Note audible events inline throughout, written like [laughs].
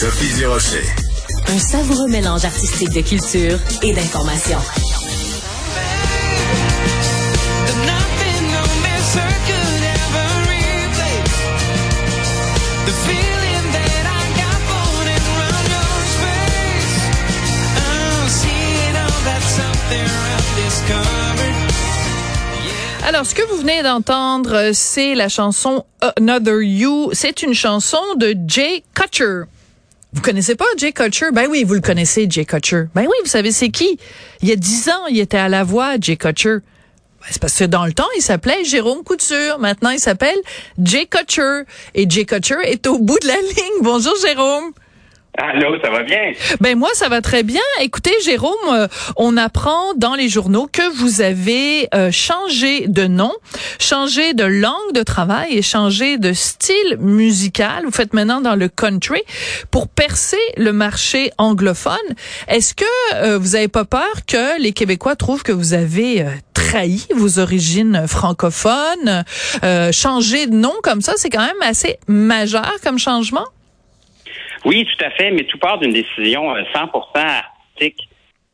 Sophie Durocher. Un savoureux mélange artistique de culture et d'information. Alors, ce que vous venez d'entendre, c'est la chanson Another You. C'est une chanson de Jay Kutcher. Vous connaissez pas Jay Kutcher? Ben oui, vous le connaissez, Jay Kutcher. Ben oui, vous savez c'est qui? Il y a dix ans, il était à la voix, Jay Kutcher. Ben, c'est parce que dans le temps, il s'appelait Jérôme Couture. Maintenant, il s'appelle Jay Kutcher. Et Jay Kutcher est au bout de la [laughs] ligne. Bonjour, Jérôme. Allô, ça va bien? Ben moi ça va très bien. Écoutez Jérôme, euh, on apprend dans les journaux que vous avez euh, changé de nom, changé de langue de travail et changé de style musical. Vous faites maintenant dans le country pour percer le marché anglophone. Est-ce que euh, vous avez pas peur que les Québécois trouvent que vous avez trahi vos origines francophones, changer de nom comme ça, c'est quand même assez majeur comme changement? Oui, tout à fait, mais tout part d'une décision euh, 100% artistique.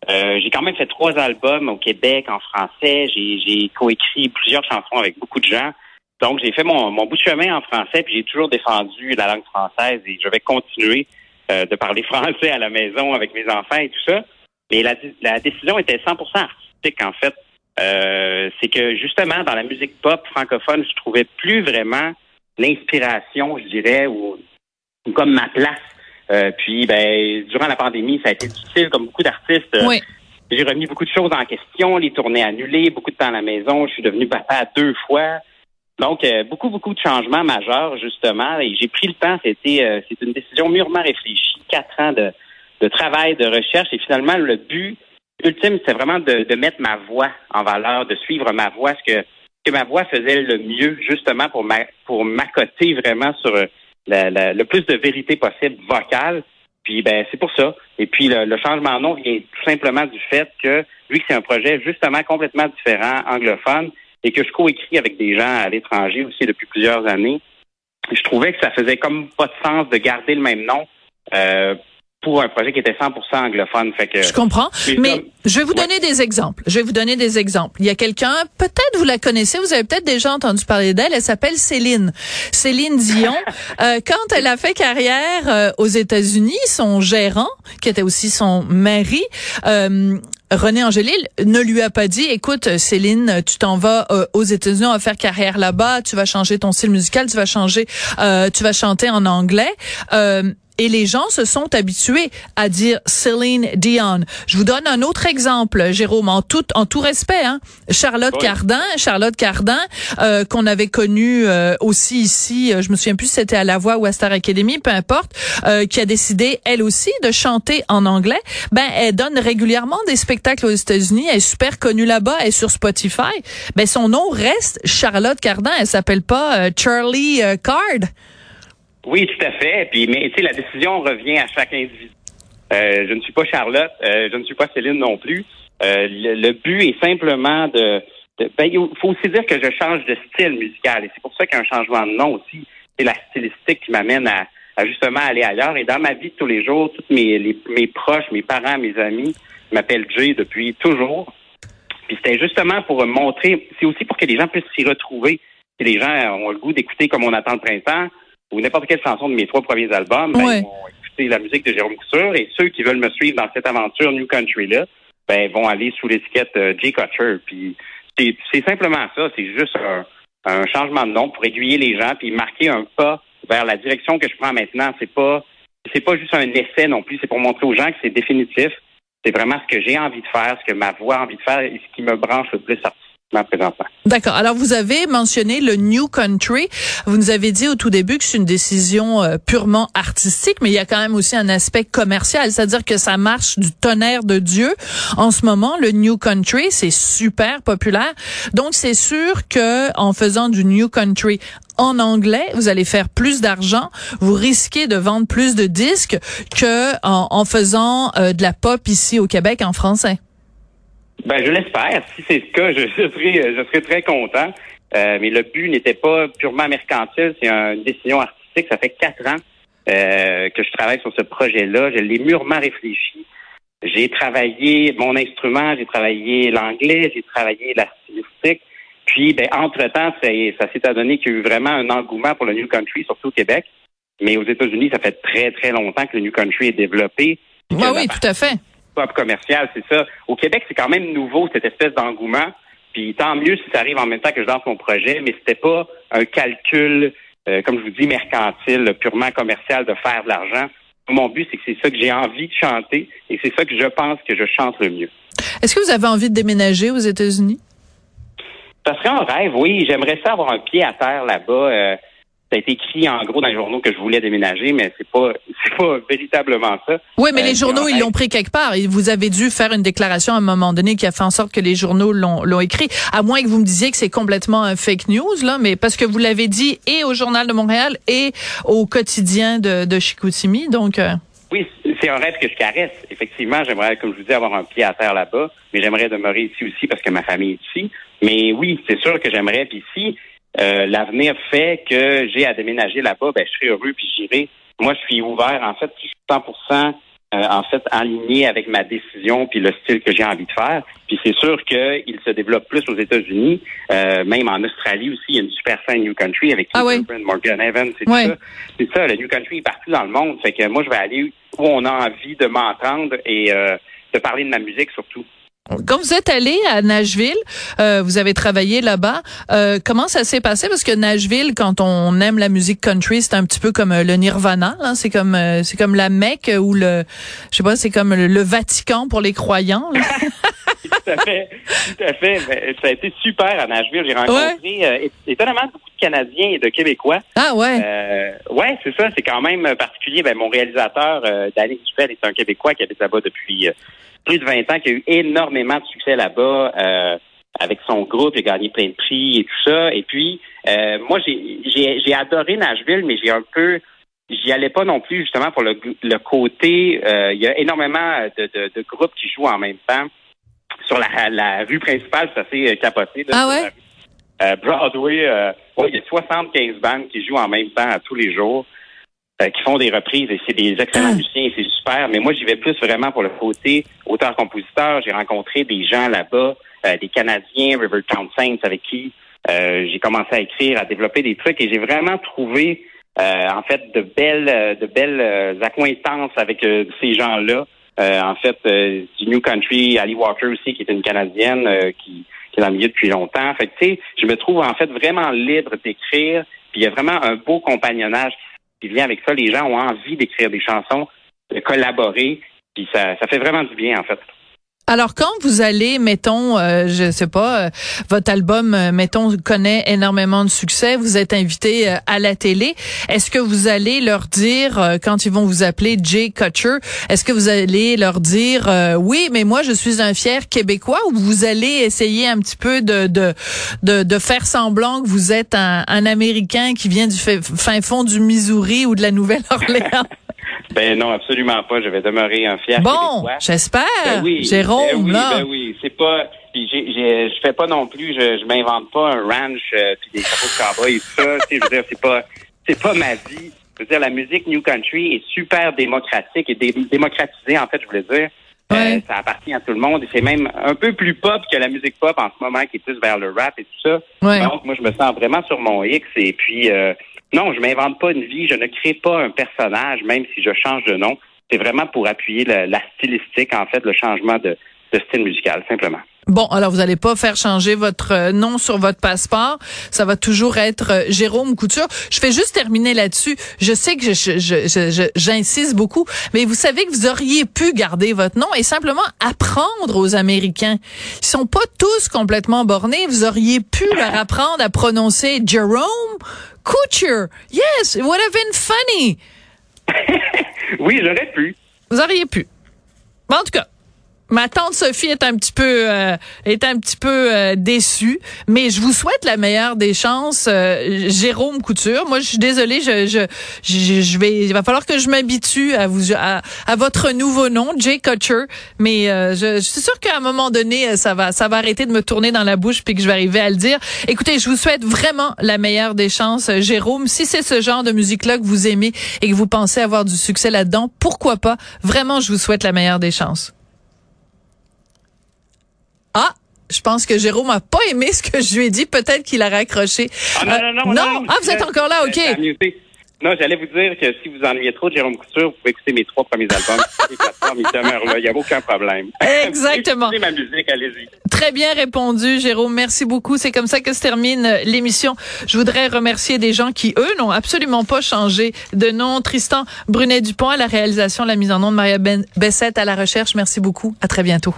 Euh, j'ai quand même fait trois albums au Québec en français. J'ai, j'ai coécrit plusieurs chansons avec beaucoup de gens. Donc, j'ai fait mon, mon bout de chemin en français, puis j'ai toujours défendu la langue française et je vais continuer euh, de parler [laughs] français à la maison avec mes enfants et tout ça. Mais la, la décision était 100% artistique, en fait. Euh, c'est que justement, dans la musique pop francophone, je trouvais plus vraiment l'inspiration, je dirais, ou comme ma place euh, puis, ben, durant la pandémie, ça a été difficile, comme beaucoup d'artistes. Oui. J'ai remis beaucoup de choses en question, les tournées annulées, beaucoup de temps à la maison. Je suis devenu papa deux fois. Donc, euh, beaucoup, beaucoup de changements majeurs, justement. Et j'ai pris le temps. C'était, euh, c'est une décision mûrement réfléchie. Quatre ans de, de travail, de recherche. Et finalement, le but ultime, c'est vraiment de, de mettre ma voix en valeur, de suivre ma voix, ce que, que ma voix faisait le mieux, justement, pour ma, pour m'accoter vraiment sur euh, le plus de vérité possible vocale. Puis ben c'est pour ça. Et puis le, le changement de nom vient tout simplement du fait que vu que c'est un projet justement complètement différent, anglophone, et que je coécris avec des gens à l'étranger aussi depuis plusieurs années, je trouvais que ça faisait comme pas de sens de garder le même nom euh, pour un projet qui était 100% anglophone. Fait que Je comprends, Mais je vais vous Ouais. donner des exemples. Je vais vous donner des exemples. Il y a quelqu'un, peut-être vous la connaissez, vous avez peut-être déjà entendu parler d'elle. Elle s'appelle Céline. Céline Dion. [laughs] Euh, quand elle a fait carrière euh, aux États-Unis, son gérant, qui était aussi son mari, euh, René Angélil ne lui a pas dit, écoute, Céline, tu t'en vas euh, aux États-Unis, on va faire carrière là-bas, tu vas changer ton style musical, tu vas changer, euh, tu vas chanter en anglais. Euh, et les gens se sont habitués à dire Céline Dion. Je vous donne un autre exemple, Jérôme, en tout, en tout respect. Hein? Charlotte Oui. Cardin, Charlotte Cardin, euh, qu'on avait connue euh, aussi ici, euh, je me souviens plus si c'était à La Voix ou à Star Academy, peu importe, euh, qui a décidé, elle aussi, de chanter en anglais. Ben, elle donne régulièrement des spectacles aux États-Unis, elle est super connue là-bas, elle est sur Spotify. Ben, son nom reste Charlotte Cardin, elle s'appelle pas euh, Charlie euh, Card. Oui, tout à fait. Puis, mais tu sais, la décision revient à chaque individu. Euh, je ne suis pas Charlotte, euh, je ne suis pas Céline non plus. Euh, le, le but est simplement de. ben, il faut aussi dire que je change de style musical et c'est pour ça qu'un changement de nom aussi, c'est la stylistique qui m'amène à, à justement aller ailleurs. Et dans ma vie de tous les jours, tous mes, les- mes proches, mes parents, mes amis m'appellent Jay depuis toujours. Puis c'était justement pour montrer, c'est aussi pour que les gens puissent s'y retrouver. Si les gens ont le goût d'écouter comme on attend le printemps, ou n'importe quelle chanson de mes trois premiers albums, ben, Ouais. ils vont écouter la musique de Jérôme Couture. Et ceux qui veulent me suivre dans cette aventure New Country-là, ben, vont aller sous l'étiquette euh, Jay Kutcher. Puis c'est c'est simplement ça. C'est juste un, un changement de nom pour aiguiller les gens puis marquer un pas vers la direction que je prends maintenant. C'est pas c'est pas juste un essai non plus. C'est pour montrer aux gens que c'est définitif. C'est vraiment ce que j'ai envie de faire, ce que ma voix a envie de faire et ce qui me branche le plus artistiquement D'accord. Alors, vous avez mentionné le New Country. Vous nous avez dit au tout début que c'est une décision euh, purement artistique, mais il y a quand même aussi un aspect commercial, c'est-à-dire que ça marche du tonnerre de Dieu. En ce moment, le New Country, c'est super populaire. Donc, c'est sûr que en faisant du New Country en anglais, vous allez faire plus d'argent, vous risquez de vendre plus de disques que en, en faisant euh, de la pop ici au Québec en français. Ben, je l'espère. Si c'est le cas, [laughs] je, serai, je serai très content. Euh, mais le but n'était pas purement mercantile, c'est une décision artistique. Ça fait quatre ans euh, que je travaille sur ce projet-là. Je l'ai mûrement réfléchi. J'ai travaillé mon instrument, j'ai travaillé l'anglais, j'ai travaillé la stylistique. Puis, ben, entre-temps, ça, s'est adonné qu'il y a eu vraiment un engouement pour le New Country, surtout au Québec. Mais aux États-Unis, ça fait très, très longtemps que le New Country est développé. Oui, oui, tout à fait. Pop commercial, c'est ça. Au Québec, c'est quand même nouveau, cette espèce d'engouement. Puis tant mieux si ça arrive en même temps que je lance mon projet, mais c'était pas un calcul, euh, comme je vous dis, mercantile, purement commercial de faire de l'argent. Mon but, c'est que c'est ça que j'ai envie de chanter et c'est ça que je pense que je chante le mieux. Est-ce que vous avez envie de déménager aux États-Unis? Ça serait un rêve, oui. J'aimerais ça avoir un pied à terre là-bas. Euh, ça a été écrit en gros dans les journaux que je voulais déménager, mais c'est pas [laughs] c'est pas véritablement ça. Oui, mais Euh, les journaux, ils l'ont pris quelque part. Vous avez dû faire une déclaration à un moment donné qui a fait en sorte que les journaux l'ont l'ont écrit. À moins que vous me disiez que c'est complètement un fake news, là, mais parce que vous l'avez dit et au Journal de Montréal et au quotidien de, de Chicoutimi. Donc, euh, Oui, c'est un rêve que je caresse. Effectivement, j'aimerais, comme je vous dis, avoir un pied à terre là-bas, mais j'aimerais demeurer ici aussi parce que ma famille est ici. Mais oui, c'est sûr que j'aimerais. Puis si euh, l'avenir fait que j'ai à déménager là-bas, ben je serai heureux puis j'irai. Moi, je suis ouvert. En fait, je suis 100% euh, en fait aligné avec ma décision puis le style que j'ai envie de faire. Puis c'est sûr qu'il se développe plus aux États-Unis, euh, même en Australie aussi. Il y a une super scène New Country avec Ah oui. Morgan Evans, c'est Ouais. ça. C'est ça, le New Country est partout dans le monde. Fait que moi, je vais aller où on a envie de m'entendre et euh, de parler de ma musique surtout. Quand vous êtes allé à Nashville, euh, vous avez travaillé là-bas. euh, comment ça s'est passé? Parce que Nashville, quand on aime la musique country, c'est un petit peu comme euh, le Nirvana. là. C'est comme euh, c'est comme la Mecque ou le, je sais pas, c'est comme le, le Vatican pour les croyants. là. [laughs] tout à fait, tout à fait. Ben, ça a été super à Nashville. J'ai rencontré euh, é- étonnamment beaucoup Canadiens et de Québécois. ah ouais. Euh, ouais, c'est ça. C'est quand même particulier. Ben, mon réalisateur, euh, Danny Dufel, est un Québécois qui habite là-bas depuis euh, plus de 20 ans, qui a eu énormément de succès là-bas euh, avec son groupe. Il a gagné plein de prix et tout ça. Et puis, euh, moi, j'ai- adoré Nashville, mais j'ai un peu... J'y allais pas non plus, justement, pour le, le côté... euh, il y a énormément de, de, de groupes qui jouent en même temps. Sur la, la rue principale, c'est assez capoté. là, Ah ouais? Euh, Broadway, euh, il y a 75 bandes qui jouent en même temps à tous les jours, euh, qui font des reprises et c'est des excellents Ah. musiciens et c'est super. Mais moi, j'y vais plus vraiment pour le côté auteur-compositeur. J'ai rencontré des gens là-bas, euh, des Canadiens, Rivertown Saints, avec qui euh, j'ai commencé à écrire, à développer des trucs et j'ai vraiment trouvé euh, en fait de belles euh, de belles euh, accointances avec euh, ces gens-là. Euh, en fait, euh, du New Country, Ali Walker aussi, qui est une Canadienne euh, qui, qui est dans le milieu depuis longtemps. Fait tu sais, je me trouve en fait vraiment libre d'écrire. Puis il y a vraiment un beau compagnonnage qui vient avec ça. Les gens ont envie d'écrire des chansons, de collaborer. Puis ça, ça fait vraiment du bien, en fait. Alors quand vous allez, mettons, euh, je sais pas, euh, votre album, euh, mettons, connaît énormément de succès, vous êtes invité euh, à la télé, est-ce que vous allez leur dire, quand ils vont vous appeler Jay Kutcher, est-ce que vous allez leur dire, oui, mais moi je suis un fier Québécois, ou vous allez essayer un petit peu de de de, faire semblant que vous êtes un, un Américain qui vient du fin fond du Missouri ou de la Nouvelle-Orléans? [laughs] Ben non, absolument pas. Je vais demeurer un fier bon, j'espère, Ben oui, Jérôme, ben oui, là. Ben oui, c'est pas. Je fais pas non plus. Je, je m'invente pas un ranch euh, puis des chapeaux de cowboy et tout ça. je veux dire, c'est pas, c'est pas ma vie. Je veux dire, la musique New Country est super démocratique et dé- démocratisée en fait. Je voulais dire. Euh, Ouais. ça appartient à tout le monde et c'est même un peu plus pop que la musique pop en ce moment qui est plus vers le rap et tout ça. Ouais. Donc moi je me sens vraiment sur mon X et puis euh, Non, je m'invente pas une vie, je ne crée pas un personnage, même si je change de nom. C'est vraiment pour appuyer la, la stylistique, en fait, le changement de, de style musical, simplement. Bon, alors vous n'allez pas faire changer votre euh, nom sur votre passeport. Ça va toujours être euh, Jérôme Couture. Je fais juste terminer là-dessus. Je sais que je- je- je- je- j'insiste beaucoup, mais vous savez que vous auriez pu garder votre nom et simplement apprendre aux Américains. Ils sont pas tous complètement bornés. Vous auriez pu leur apprendre à prononcer Jerome Couture. Yes, it would have been funny. [laughs] Oui, j'aurais pu. Vous auriez pu. En tout cas, ma tante Sophie est un petit peu euh, est un petit peu euh, déçue, mais je vous souhaite la meilleure des chances, euh, Jérôme Couture. Moi, je suis désolée, je, je je vais il va falloir que je m'habitue à vous à, à votre nouveau nom, Jay Couture, mais euh, je, je suis sûre qu'à un moment donné euh, ça va ça va arrêter de me tourner dans la bouche puis que je vais arriver à le dire. Écoutez, je vous souhaite vraiment la meilleure des chances, euh, Jérôme. Si c'est ce genre de musique-là que vous aimez et que vous pensez avoir du succès là-dedans, pourquoi pas? Vraiment, je vous souhaite la meilleure des chances. Ah, je pense que Jérôme a pas aimé ce que je lui ai dit. Peut-être qu'il a raccroché. Ah, non, Euh, non, non, non, Ah, vous êtes encore là, ok. Euh. Non, j'allais vous dire que si vous ennuyez trop de Jérôme Couture, vous pouvez écouter mes trois premiers albums. [laughs] Il n'y a aucun problème. [laughs] Exactement. Ma musique, allez-y. Très bien répondu, Jérôme. Merci beaucoup. C'est comme ça que se termine euh, l'émission. Je voudrais remercier des gens qui, eux, n'ont absolument pas changé de nom. Tristan Brunet-Dupont à la réalisation, la mise en nom de Maria ben Bessette à la recherche. Merci beaucoup. À très bientôt.